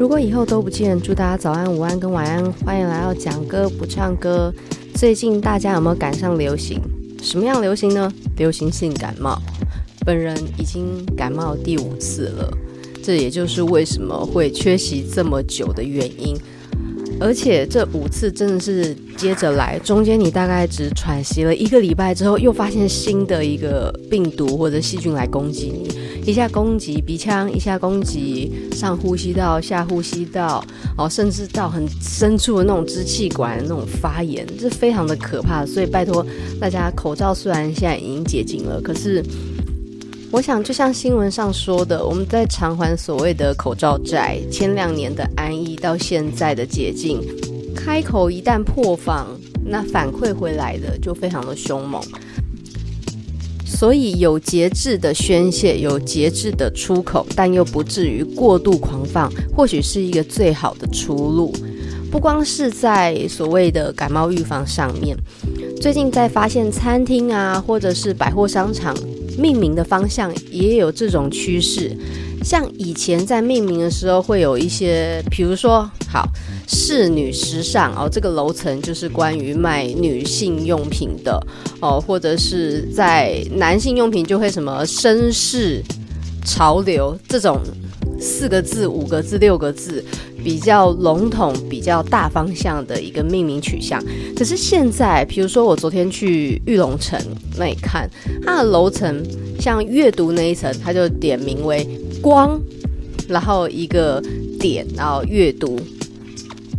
如果以后都不见，祝大家早安、午安跟晚安。欢迎来到讲歌不唱歌。最近大家有没有赶上流行？什么样流行呢？流行性感冒。本人已经感冒第五次了，这也就是为什么会缺席这么久的原因。而且这五次真的是接着来，中间你大概只喘息了一个礼拜之后，又发现新的一个病毒或者细菌来攻击你，一下攻击鼻腔，一下攻击上呼吸道、下呼吸道，哦，甚至到很深处的那种支气管那种发炎，这非常的可怕。所以拜托大家，口罩虽然现在已经解禁了，可是。我想，就像新闻上说的，我们在偿还所谓的口罩债，前两年的安逸到现在的捷径，开口一旦破防，那反馈回来的就非常的凶猛。所以有节制的宣泄，有节制的出口，但又不至于过度狂放，或许是一个最好的出路。不光是在所谓的感冒预防上面，最近在发现餐厅啊，或者是百货商场。命名的方向也有这种趋势，像以前在命名的时候会有一些，比如说，好，仕女时尚哦，这个楼层就是关于卖女性用品的哦，或者是在男性用品就会什么绅士潮流这种四个字、五个字、六个字。比较笼统、比较大方向的一个命名取向。可是现在，比如说我昨天去玉龙城那里看，它的楼层像阅读那一层，它就点名为“光”，然后一个点，然后阅读。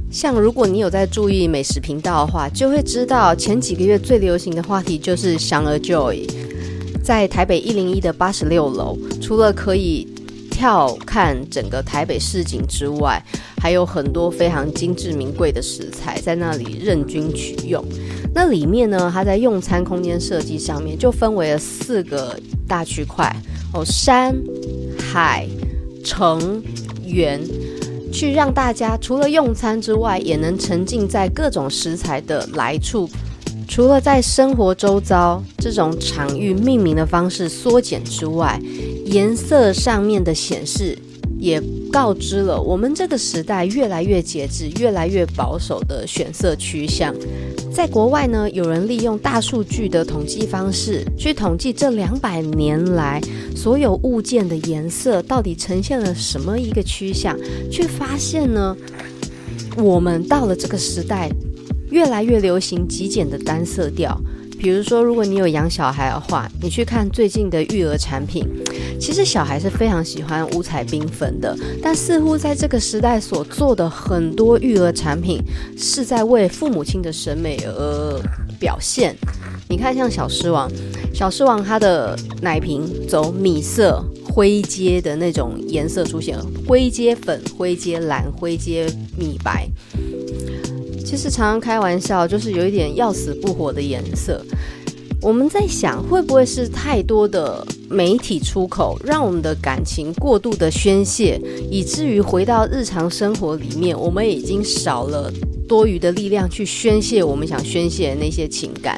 像如果你有在注意美食频道的话，就会知道前几个月最流行的话题就是祥儿 Joy，在台北一零一的八十六楼，除了可以跳看整个台北市景之外，还有很多非常精致名贵的食材在那里任君取用。那里面呢，它在用餐空间设计上面就分为了四个大区块哦，山、海、城、园，去让大家除了用餐之外，也能沉浸在各种食材的来处。除了在生活周遭这种场域命名的方式缩减之外，颜色上面的显示。也告知了我们这个时代越来越节制、越来越保守的选色趋向。在国外呢，有人利用大数据的统计方式去统计这两百年来所有物件的颜色到底呈现了什么一个趋向，却发现呢，我们到了这个时代，越来越流行极简的单色调。比如说，如果你有养小孩的话，你去看最近的育儿产品，其实小孩是非常喜欢五彩缤纷的。但似乎在这个时代所做的很多育儿产品，是在为父母亲的审美而表现。你看，像小狮王，小狮王它的奶瓶走米色、灰阶的那种颜色出现了，灰阶粉、灰阶蓝、灰阶米白。其实常常开玩笑，就是有一点要死不活的颜色。我们在想，会不会是太多的媒体出口，让我们的感情过度的宣泄，以至于回到日常生活里面，我们已经少了多余的力量去宣泄我们想宣泄的那些情感。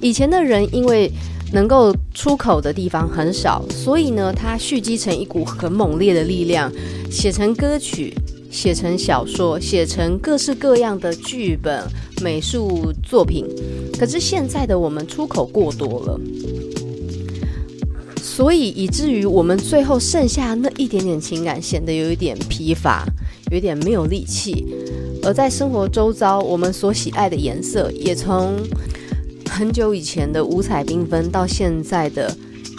以前的人因为能够出口的地方很少，所以呢，它蓄积成一股很猛烈的力量，写成歌曲。写成小说，写成各式各样的剧本、美术作品。可是现在的我们出口过多了，所以以至于我们最后剩下那一点点情感显得有一点疲乏，有一点没有力气。而在生活周遭，我们所喜爱的颜色也从很久以前的五彩缤纷，到现在的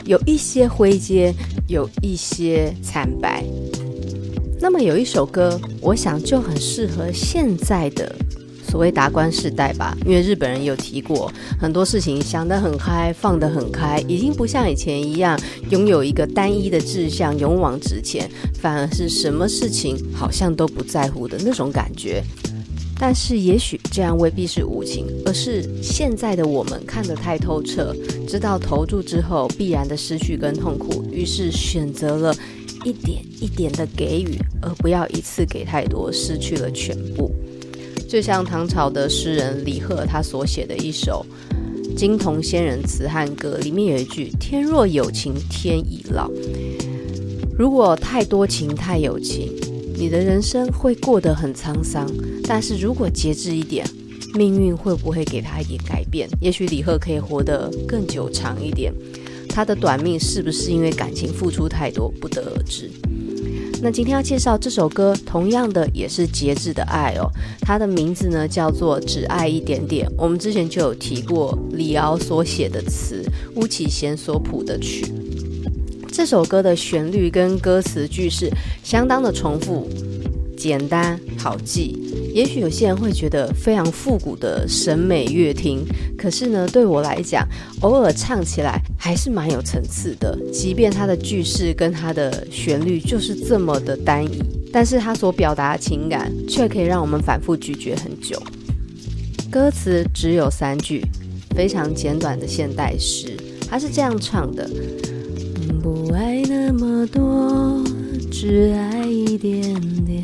有一些灰阶，有一些惨白。那么有一首歌，我想就很适合现在的所谓达观世代吧，因为日本人有提过很多事情，想得很开，放得很开，已经不像以前一样拥有一个单一的志向，勇往直前，反而是什么事情好像都不在乎的那种感觉。但是也许这样未必是无情，而是现在的我们看得太透彻，知道投注之后必然的失去跟痛苦，于是选择了。一点一点的给予，而不要一次给太多，失去了全部。就像唐朝的诗人李贺他所写的一首《金铜仙人辞汉歌》，里面有一句：“天若有情天亦老。”如果太多情太有情，你的人生会过得很沧桑，但是如果节制一点，命运会不会给他一点改变？也许李贺可以活得更久长一点。他的短命是不是因为感情付出太多，不得而知。那今天要介绍这首歌，同样的也是节制的爱哦。它的名字呢叫做《只爱一点点》。我们之前就有提过，李敖所写的词，巫启贤所谱的曲。这首歌的旋律跟歌词句式相当的重复，简单好记。也许有些人会觉得非常复古的审美乐听，可是呢，对我来讲，偶尔唱起来还是蛮有层次的。即便它的句式跟它的旋律就是这么的单一，但是它所表达的情感却可以让我们反复咀嚼很久。歌词只有三句，非常简短的现代诗，它是这样唱的。不爱那么多，只爱一点点。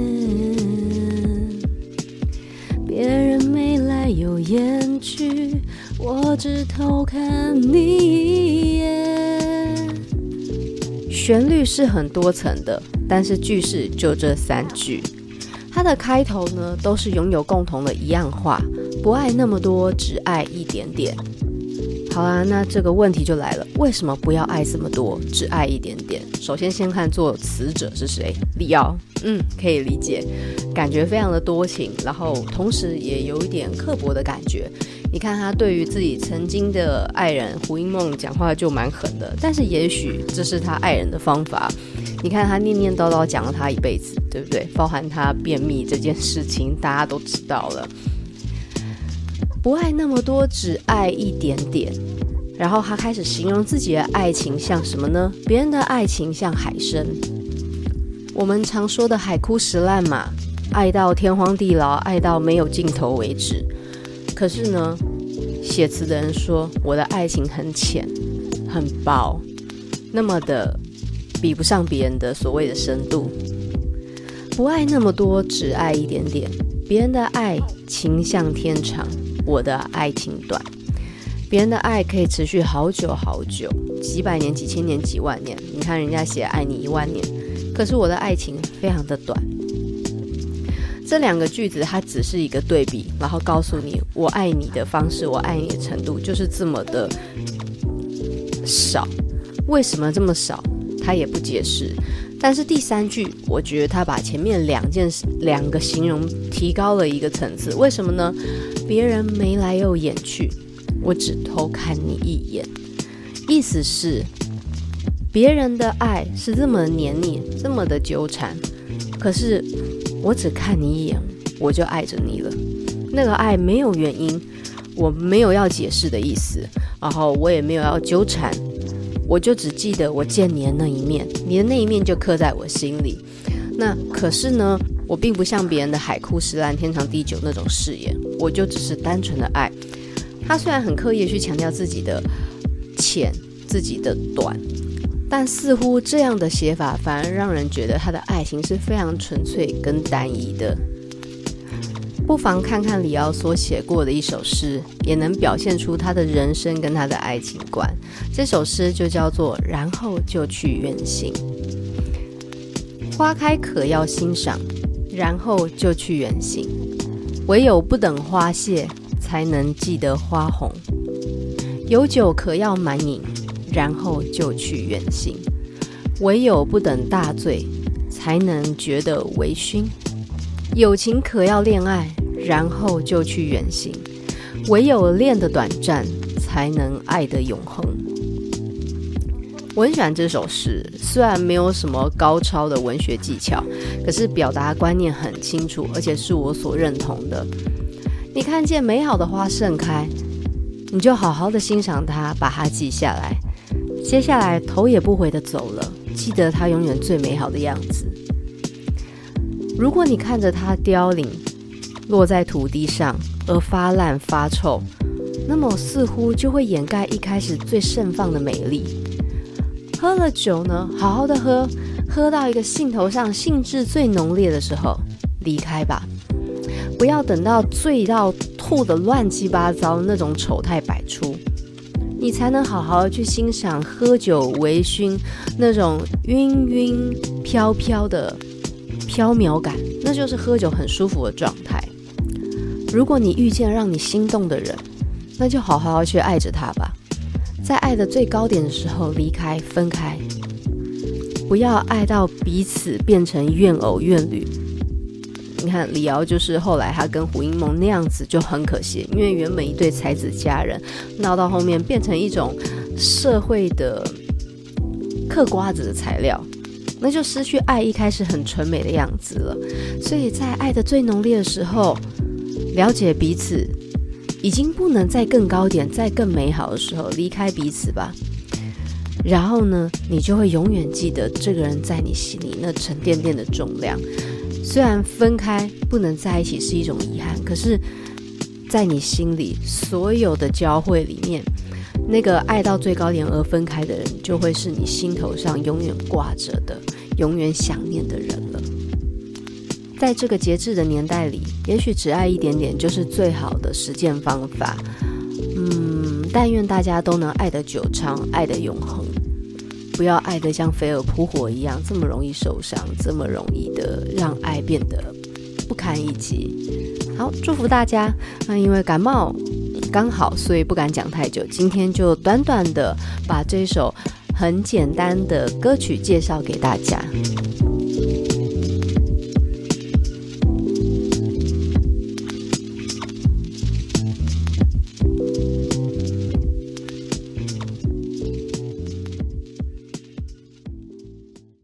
眼去，我只偷看你一眼。旋律是很多层的，但是句式就这三句。它的开头呢，都是拥有共同的一样话：不爱那么多，只爱一点点。好啊，那这个问题就来了，为什么不要爱这么多，只爱一点点？首先，先看作词者是谁，李敖。嗯，可以理解，感觉非常的多情，然后同时也有一点刻薄的感觉。你看他对于自己曾经的爱人胡因梦讲话就蛮狠的，但是也许这是他爱人的方法。你看他念念叨叨讲了他一辈子，对不对？包含他便秘这件事情，大家都知道了。不爱那么多，只爱一点点。然后他开始形容自己的爱情像什么呢？别人的爱情像海参，我们常说的海枯石烂嘛，爱到天荒地老，爱到没有尽头为止。可是呢，写词的人说我的爱情很浅，很薄，那么的比不上别人的所谓的深度。不爱那么多，只爱一点点。别人的爱情像天长。我的爱情短，别人的爱可以持续好久好久，几百年、几千年、几万年。你看人家写爱你一万年，可是我的爱情非常的短。这两个句子它只是一个对比，然后告诉你我爱你的方式，我爱你的程度就是这么的少。为什么这么少？他也不解释。但是第三句，我觉得他把前面两件事、两个形容提高了一个层次。为什么呢？别人眉来又眼去，我只偷看你一眼。意思是，别人的爱是这么黏你，这么的纠缠，可是我只看你一眼，我就爱着你了。那个爱没有原因，我没有要解释的意思，然后我也没有要纠缠。我就只记得我见你的那一面，你的那一面就刻在我心里。那可是呢，我并不像别人的海枯石烂、天长地久那种誓言，我就只是单纯的爱。他虽然很刻意去强调自己的浅、自己的短，但似乎这样的写法反而让人觉得他的爱情是非常纯粹跟单一的。不妨看看李敖所写过的一首诗，也能表现出他的人生跟他的爱情观。这首诗就叫做《然后就去远行》。花开可要欣赏，然后就去远行。唯有不等花谢，才能记得花红。有酒可要满饮，然后就去远行。唯有不等大醉，才能觉得微醺。有情可要恋爱。然后就去远行，唯有恋的短暂，才能爱的永恒。我很喜欢这首诗，虽然没有什么高超的文学技巧，可是表达观念很清楚，而且是我所认同的。你看见美好的花盛开，你就好好的欣赏它，把它记下来。接下来头也不回的走了，记得它永远最美好的样子。如果你看着它凋零，落在土地上而发烂发臭，那么似乎就会掩盖一开始最盛放的美丽。喝了酒呢，好好的喝，喝到一个兴头上，兴致最浓烈的时候，离开吧，不要等到醉到吐得乱七八糟那种丑态百出，你才能好好去欣赏喝酒微醺那种晕晕飘飘的飘渺感，那就是喝酒很舒服的状态。如果你遇见让你心动的人，那就好好去爱着他吧，在爱的最高点的时候离开分开，不要爱到彼此变成怨偶怨侣。你看李敖就是后来他跟胡因梦那样子就很可惜，因为原本一对才子佳人闹到后面变成一种社会的嗑瓜子的材料，那就失去爱一开始很纯美的样子了。所以在爱的最浓烈的时候，了解彼此已经不能再更高点、再更美好的时候，离开彼此吧。然后呢，你就会永远记得这个人在你心里那沉甸甸的重量。虽然分开不能在一起是一种遗憾，可是，在你心里所有的交汇里面，那个爱到最高点而分开的人，就会是你心头上永远挂着的、永远想念的人了。在这个节制的年代里，也许只爱一点点就是最好的实践方法。嗯，但愿大家都能爱得久长，爱得永恒。不要爱得像飞蛾扑火一样，这么容易受伤，这么容易的让爱变得不堪一击。好，祝福大家。那因为感冒刚好，所以不敢讲太久。今天就短短的把这首很简单的歌曲介绍给大家。